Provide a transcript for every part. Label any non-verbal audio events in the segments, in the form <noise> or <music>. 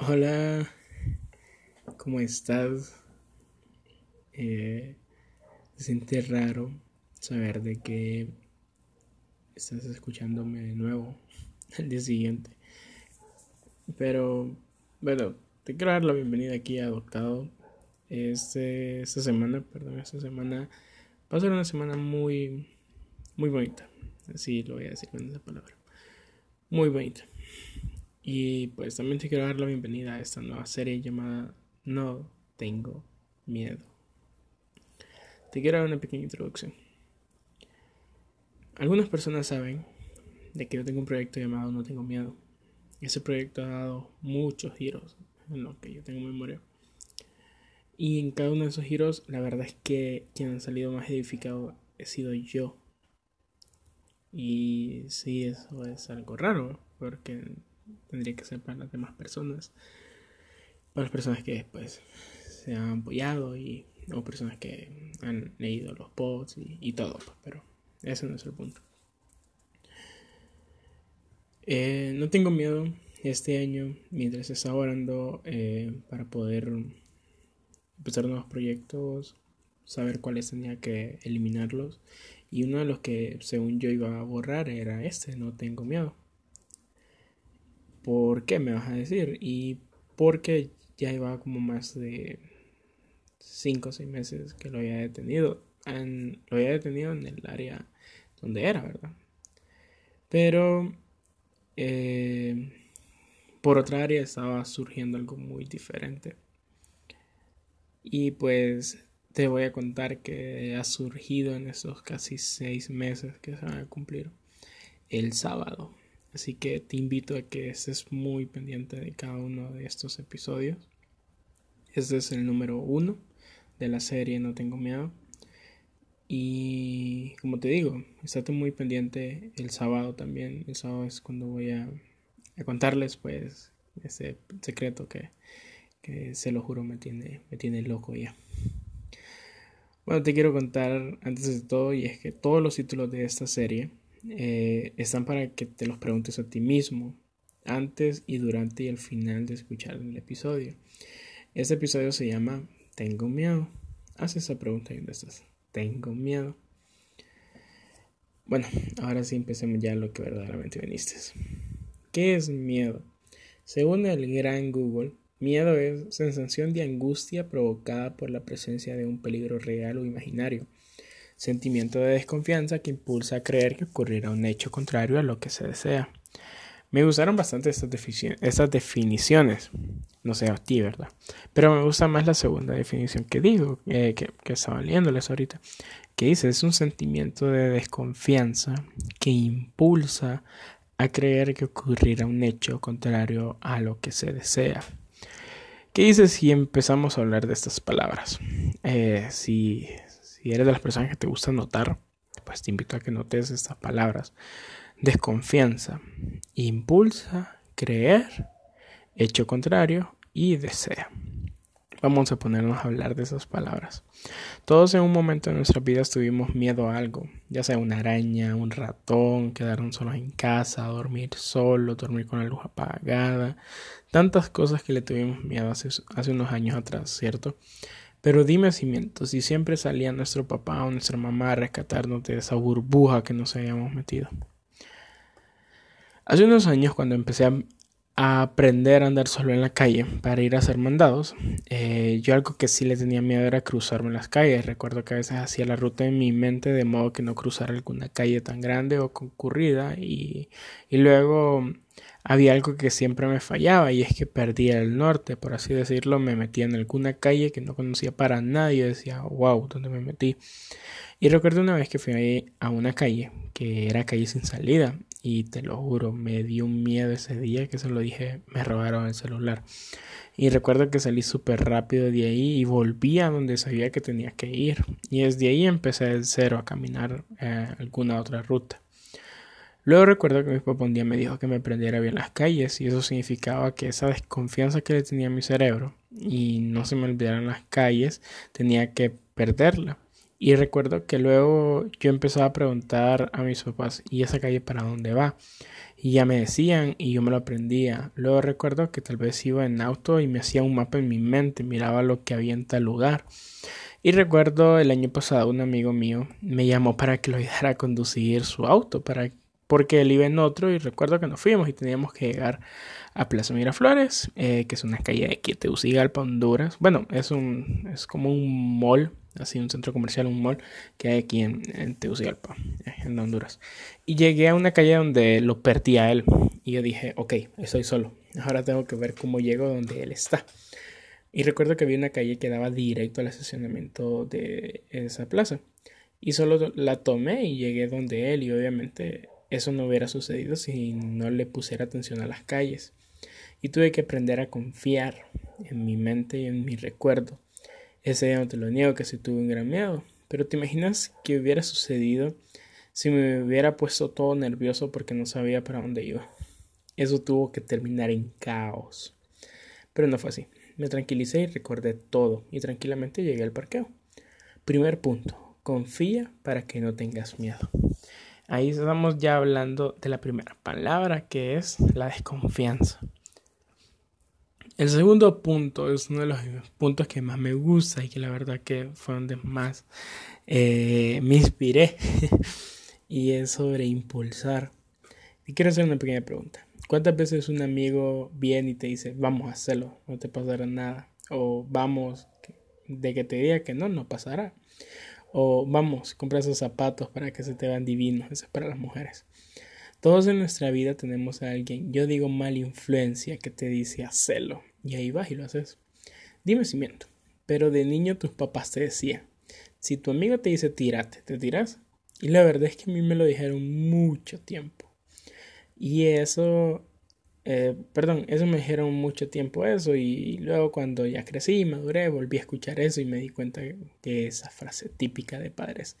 Hola, ¿cómo estás? Eh, se siente raro saber de que estás escuchándome de nuevo <laughs> al día siguiente. Pero, bueno, te quiero dar la bienvenida aquí a Adoptado. Este, esta semana, perdón, esta semana va a ser una semana muy, muy bonita. Así lo voy a decir con esa palabra. Muy bonita. Y pues también te quiero dar la bienvenida a esta nueva serie llamada No tengo miedo. Te quiero dar una pequeña introducción. Algunas personas saben de que yo tengo un proyecto llamado No tengo miedo. Ese proyecto ha dado muchos giros en lo que yo tengo memoria. Y en cada uno de esos giros, la verdad es que quien ha salido más edificado he sido yo. Y sí, eso es algo raro, porque tendría que ser para las demás personas. Para las personas que después se han apoyado y o personas que han leído los posts y, todo, pues, pero ese no es el punto. Eh, no tengo miedo este año mientras estaba orando eh, para poder empezar nuevos proyectos, saber cuáles tenía que eliminarlos y uno de los que según yo iba a borrar era este, no tengo miedo. ¿Por qué me vas a decir? Y porque ya iba como más de 5 o 6 meses que lo había detenido. lo había detenido en el área donde era, ¿verdad? Pero eh, por otra área estaba surgiendo algo muy diferente. Y pues te voy a contar que ha surgido en esos casi 6 meses que se van a cumplir el sábado. Así que te invito a que estés muy pendiente de cada uno de estos episodios. Este es el número uno de la serie No Tengo Miedo. Y como te digo, estate muy pendiente el sábado también. El sábado es cuando voy a, contarles pues ese secreto que, que, se lo juro me tiene, me tiene loco ya. Bueno, te quiero contar antes de todo y es que todos los títulos de esta serie eh, están para que te los preguntes a ti mismo antes y durante y al final de escuchar el episodio. Este episodio se llama Tengo miedo. Haz esa pregunta y dónde estás. Tengo miedo. Bueno, ahora sí empecemos ya lo que verdaderamente viniste. ¿Qué es miedo? Según el gran Google, miedo es sensación de angustia provocada por la presencia de un peligro real o imaginario sentimiento de desconfianza que impulsa a creer que ocurrirá un hecho contrario a lo que se desea. Me gustaron bastante estas, definiciones, no sé a ti, ¿verdad? Pero me gusta más la segunda definición que digo, eh, que, que estaba leyéndoles ahorita, que dice, es un sentimiento de desconfianza que impulsa a creer que ocurrirá un hecho contrario a lo que se desea. ¿Qué dices si empezamos a hablar de estas palabras? Eh, si, si eres de las personas que te gusta notar, pues te invito a que notes estas palabras. Desconfianza, impulsa, creer, hecho contrario y desea. Vamos a ponernos a hablar de esas palabras. Todos en un momento de nuestras vidas tuvimos miedo a algo, ya sea una araña, un ratón, quedarnos solos en casa, dormir solo, dormir con la luz apagada, tantas cosas que le tuvimos miedo hace, hace unos años atrás, ¿cierto? Pero dime si miento, si siempre salía nuestro papá o nuestra mamá a rescatarnos de esa burbuja que nos habíamos metido. Hace unos años, cuando empecé a, aprender a andar solo en la calle para ir a hacer mandados, eh, yo algo que sí le tenía miedo era cruzarme las calles. Recuerdo que a veces hacía la ruta en mi mente de modo que no cruzara alguna calle tan grande o concurrida y luego había algo que siempre me fallaba y es que perdía el norte, por así decirlo, me metía en alguna calle que no conocía para nadie decía, wow, ¿dónde me metí? Y recuerdo una vez que fui a una calle, que era calle sin salida, y te lo juro, me dio un miedo ese día que se lo dije, me robaron el celular. Y recuerdo que salí súper rápido de ahí y volví a donde sabía que tenía que ir. Y desde ahí empecé de cero a caminar eh, alguna otra ruta. Luego recuerdo que mi papá un día me dijo que me prendiera bien las calles y eso significaba que esa desconfianza que le tenía a mi cerebro y no se me olvidaran las calles tenía que perderla. Y recuerdo que luego yo empezaba a preguntar a mis papás, ¿y esa calle para dónde va? Y ya me decían y yo me lo aprendía. Luego recuerdo que tal vez iba en auto y me hacía un mapa en mi mente, miraba lo que había en tal lugar. Y recuerdo el año pasado un amigo mío me llamó para que lo ayudara a conducir su auto, para, porque él iba en otro y recuerdo que nos fuimos y teníamos que llegar a Plaza Miraflores, eh, que es una calle de Tegucigalpa, Honduras. Bueno, es, un, es como un mall, así un centro comercial, un mall que hay aquí en, en Tegucigalpa, eh, en Honduras. Y llegué a una calle donde lo perdí a él y yo dije, ok, estoy solo, ahora tengo que ver cómo llego donde él está. Y recuerdo que había una calle que daba directo al estacionamiento de esa plaza. Y solo la tomé y llegué donde él y obviamente eso no hubiera sucedido si no le pusiera atención a las calles. Y tuve que aprender a confiar en mi mente y en mi recuerdo. Ese día no te lo niego que sí tuve un gran miedo. Pero te imaginas que hubiera sucedido si me hubiera puesto todo nervioso porque no sabía para dónde iba. Eso tuvo que terminar en caos. Pero no fue así. Me tranquilicé y recordé todo y tranquilamente llegué al parqueo. Primer punto, confía para que no tengas miedo. Ahí estamos ya hablando de la primera palabra que es la desconfianza. El segundo punto es uno de los puntos que más me gusta y que la verdad que fue donde más eh, me inspiré <laughs> y es sobre impulsar. Y quiero hacer una pequeña pregunta. ¿Cuántas veces un amigo viene y te dice, vamos a hacerlo, no te pasará nada? O vamos, de que te diga que no, no pasará. O vamos, compra esos zapatos para que se te vean divinos, eso es para las mujeres. Todos en nuestra vida tenemos a alguien, yo digo mala influencia, que te dice hacerlo. Y ahí vas y lo haces. Dime si miento. Pero de niño tus papás te decían, si tu amigo te dice tírate, ¿te tiras? Y la verdad es que a mí me lo dijeron mucho tiempo. Y eso, eh, perdón, eso me dijeron mucho tiempo eso y luego cuando ya crecí y maduré volví a escuchar eso y me di cuenta que esa frase típica de padres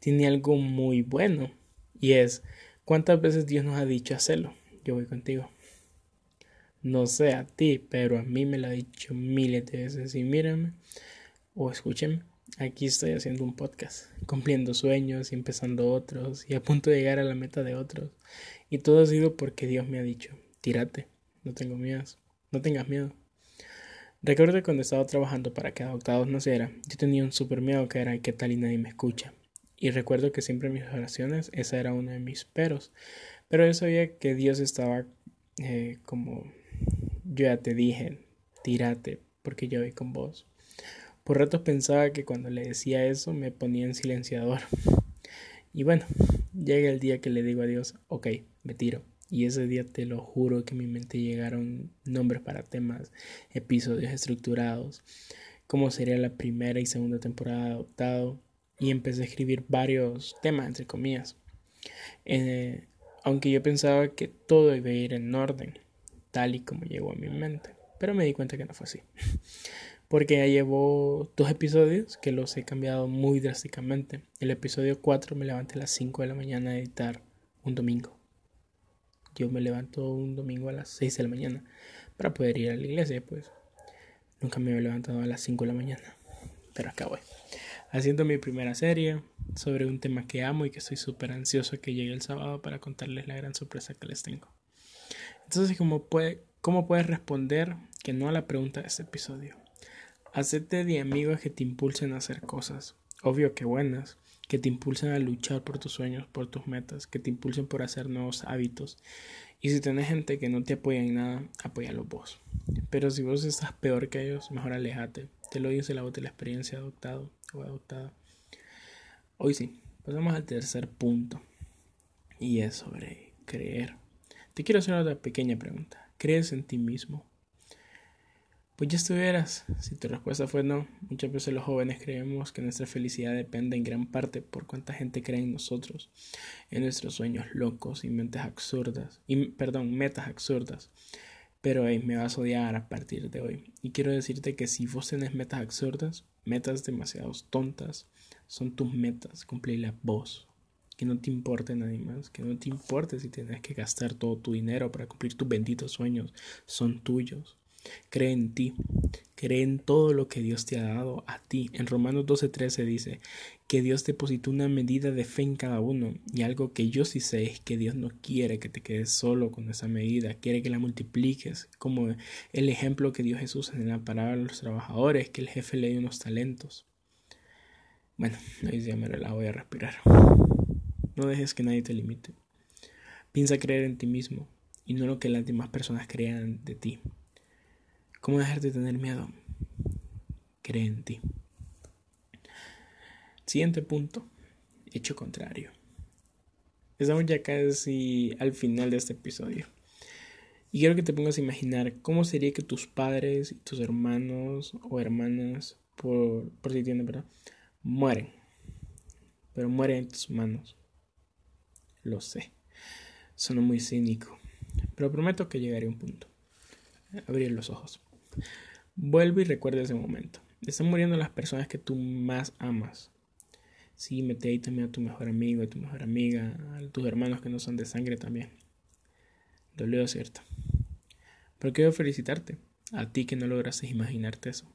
tiene algo muy bueno y es, ¿cuántas veces Dios nos ha dicho hacerlo? Yo voy contigo. No sé a ti, pero a mí me lo ha dicho miles de veces y mírenme o escúchenme. Aquí estoy haciendo un podcast, cumpliendo sueños y empezando otros y a punto de llegar a la meta de otros. Y todo ha sido porque Dios me ha dicho, tírate, no tengo miedo, no tengas miedo. Recuerdo cuando estaba trabajando para que Adoptados naciera, yo tenía un super miedo que era qué tal y nadie me escucha. Y recuerdo que siempre en mis oraciones esa era uno de mis peros. Pero yo sabía que Dios estaba eh, como, yo ya te dije, tírate, porque yo voy con vos. Por ratos pensaba que cuando le decía eso me ponía en silenciador. Y bueno, llega el día que le digo a Dios, ok, me tiro. Y ese día te lo juro que en mi mente llegaron nombres para temas, episodios estructurados, como sería la primera y segunda temporada de Adoptado. Y empecé a escribir varios temas, entre comillas. Eh, aunque yo pensaba que todo iba a ir en orden, tal y como llegó a mi mente. Pero me di cuenta que no fue así. <laughs> porque ya llevo dos episodios que los he cambiado muy drásticamente. El episodio 4 me levanté a las 5 de la mañana a editar un domingo. Yo me levanto un domingo a las 6 de la mañana para poder ir a la iglesia, pues nunca me he levantado a las 5 de la mañana. Pero acá voy. Haciendo mi primera serie sobre un tema que amo y que estoy súper ansioso que llegue el sábado para contarles la gran sorpresa que les tengo. Entonces, ¿cómo, puede, ¿cómo puedes responder que no a la pregunta de este episodio? Hacete de amigos que te impulsen a hacer cosas, obvio que buenas, que te impulsen a luchar por tus sueños, por tus metas, que te impulsen por hacer nuevos hábitos. Y si tenés gente que no te apoya en nada, apóyalo vos. Pero si vos estás peor que ellos, mejor alejate. Te lo dice la voz de la experiencia adoptado o adoptada. Hoy sí, pasamos al tercer punto. Y es sobre creer. Te quiero hacer otra pequeña pregunta. ¿Crees en ti mismo? Pues ya estuvieras. Si tu respuesta fue no, muchas veces los jóvenes creemos que nuestra felicidad depende en gran parte por cuánta gente cree en nosotros, en nuestros sueños locos y mentes absurdas, y perdón, metas absurdas. Pero hey, me vas a odiar a partir de hoy. Y quiero decirte que si vos tenés metas absurdas, metas demasiado tontas, son tus metas, cumplirlas vos. Que no te importe nadie más, que no te importe si tienes que gastar todo tu dinero para cumplir tus benditos sueños, son tuyos. Cree en ti. Cree en todo lo que Dios te ha dado a ti. En Romanos 12:13 dice que Dios depositó una medida de fe en cada uno. Y algo que yo sí sé es que Dios no quiere que te quedes solo con esa medida. Quiere que la multipliques. Como el ejemplo que dio Jesús en la palabra de los trabajadores, que el jefe le dio unos talentos. Bueno, ahí ya me la voy a respirar. No dejes que nadie te limite. Piensa creer en ti mismo y no lo que las demás personas crean de ti. ¿Cómo dejar de tener miedo? Cree en ti. Siguiente punto, hecho contrario. Estamos ya casi al final de este episodio. Y quiero que te pongas a imaginar cómo sería que tus padres tus hermanos o hermanas, por, por si tienen, ¿verdad? Mueren. Pero mueren en tus manos. Lo sé. Suena muy cínico. Pero prometo que llegaré a un punto. Abrir los ojos. Vuelve y recuerda ese momento. Están muriendo las personas que tú más amas. Sí, mete ahí también a tu mejor amigo, a tu mejor amiga, a tus hermanos que no son de sangre también. Dolió, ¿cierto? Pero quiero felicitarte, a ti que no lograste imaginarte eso.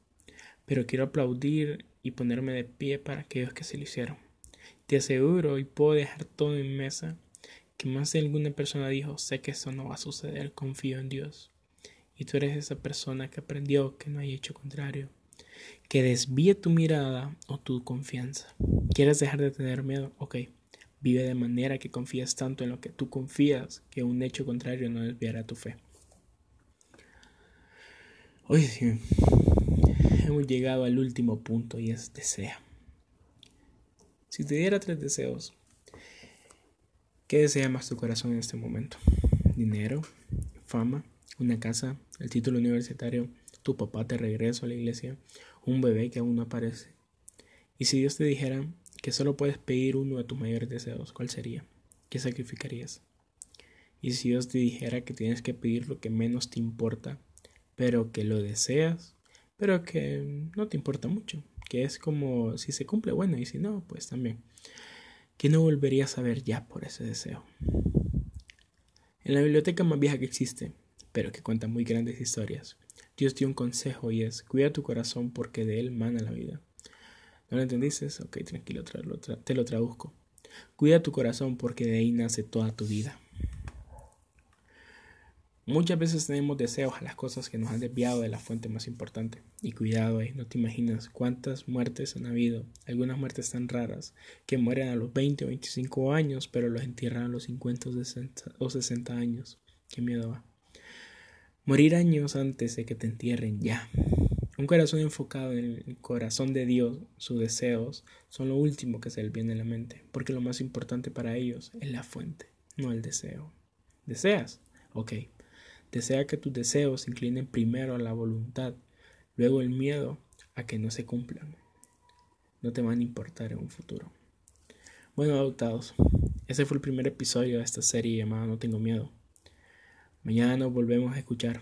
Pero quiero aplaudir y ponerme de pie para aquellos que se lo hicieron. Te aseguro y puedo dejar todo en mesa que más de alguna persona dijo, sé que eso no va a suceder, confío en Dios y tú eres esa persona que aprendió que no hay hecho contrario, que desvíe tu mirada o tu confianza. ¿Quieres dejar de tener miedo? Ok, vive de manera que confíes tanto en lo que tú confías que un hecho contrario no desviará tu fe. Hoy hemos llegado al último punto y es desea. Si te diera tres deseos, ¿qué desea más tu corazón en este momento? ¿Dinero? ¿Fama? Una casa, el título universitario, tu papá te regreso a la iglesia, un bebé que aún no aparece. Y si Dios te dijera que solo puedes pedir uno de tus mayores deseos, ¿cuál sería? ¿Qué sacrificarías? Y si Dios te dijera que tienes que pedir lo que menos te importa, pero que lo deseas, pero que no te importa mucho, que es como si se cumple, bueno, y si no, pues también. ¿Qué no volverías a ver ya por ese deseo? En la biblioteca más vieja que existe, pero que cuenta muy grandes historias. Dios dio un consejo y es, cuida tu corazón porque de él mana la vida. ¿No lo entendiste? Ok, tranquilo, te lo traduzco. Cuida tu corazón porque de ahí nace toda tu vida. Muchas veces tenemos deseos a las cosas que nos han desviado de la fuente más importante. Y cuidado ahí, no te imaginas cuántas muertes han habido. Algunas muertes tan raras que mueren a los 20 o 25 años, pero los entierran a los 50 o 60 años. Qué miedo va. Morir años antes de que te entierren ya. Un corazón enfocado en el corazón de Dios, sus deseos, son lo último que se les viene a la mente, porque lo más importante para ellos es la fuente, no el deseo. ¿Deseas? Ok. Desea que tus deseos se inclinen primero a la voluntad, luego el miedo a que no se cumplan. No te van a importar en un futuro. Bueno, adoptados, ese fue el primer episodio de esta serie llamada No tengo miedo. Mañana nos volvemos a escuchar.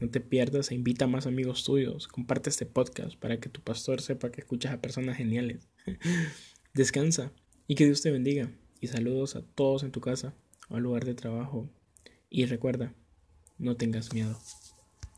No te pierdas e invita a más amigos tuyos. Comparte este podcast para que tu pastor sepa que escuchas a personas geniales. <laughs> Descansa y que Dios te bendiga. Y saludos a todos en tu casa o al lugar de trabajo. Y recuerda, no tengas miedo.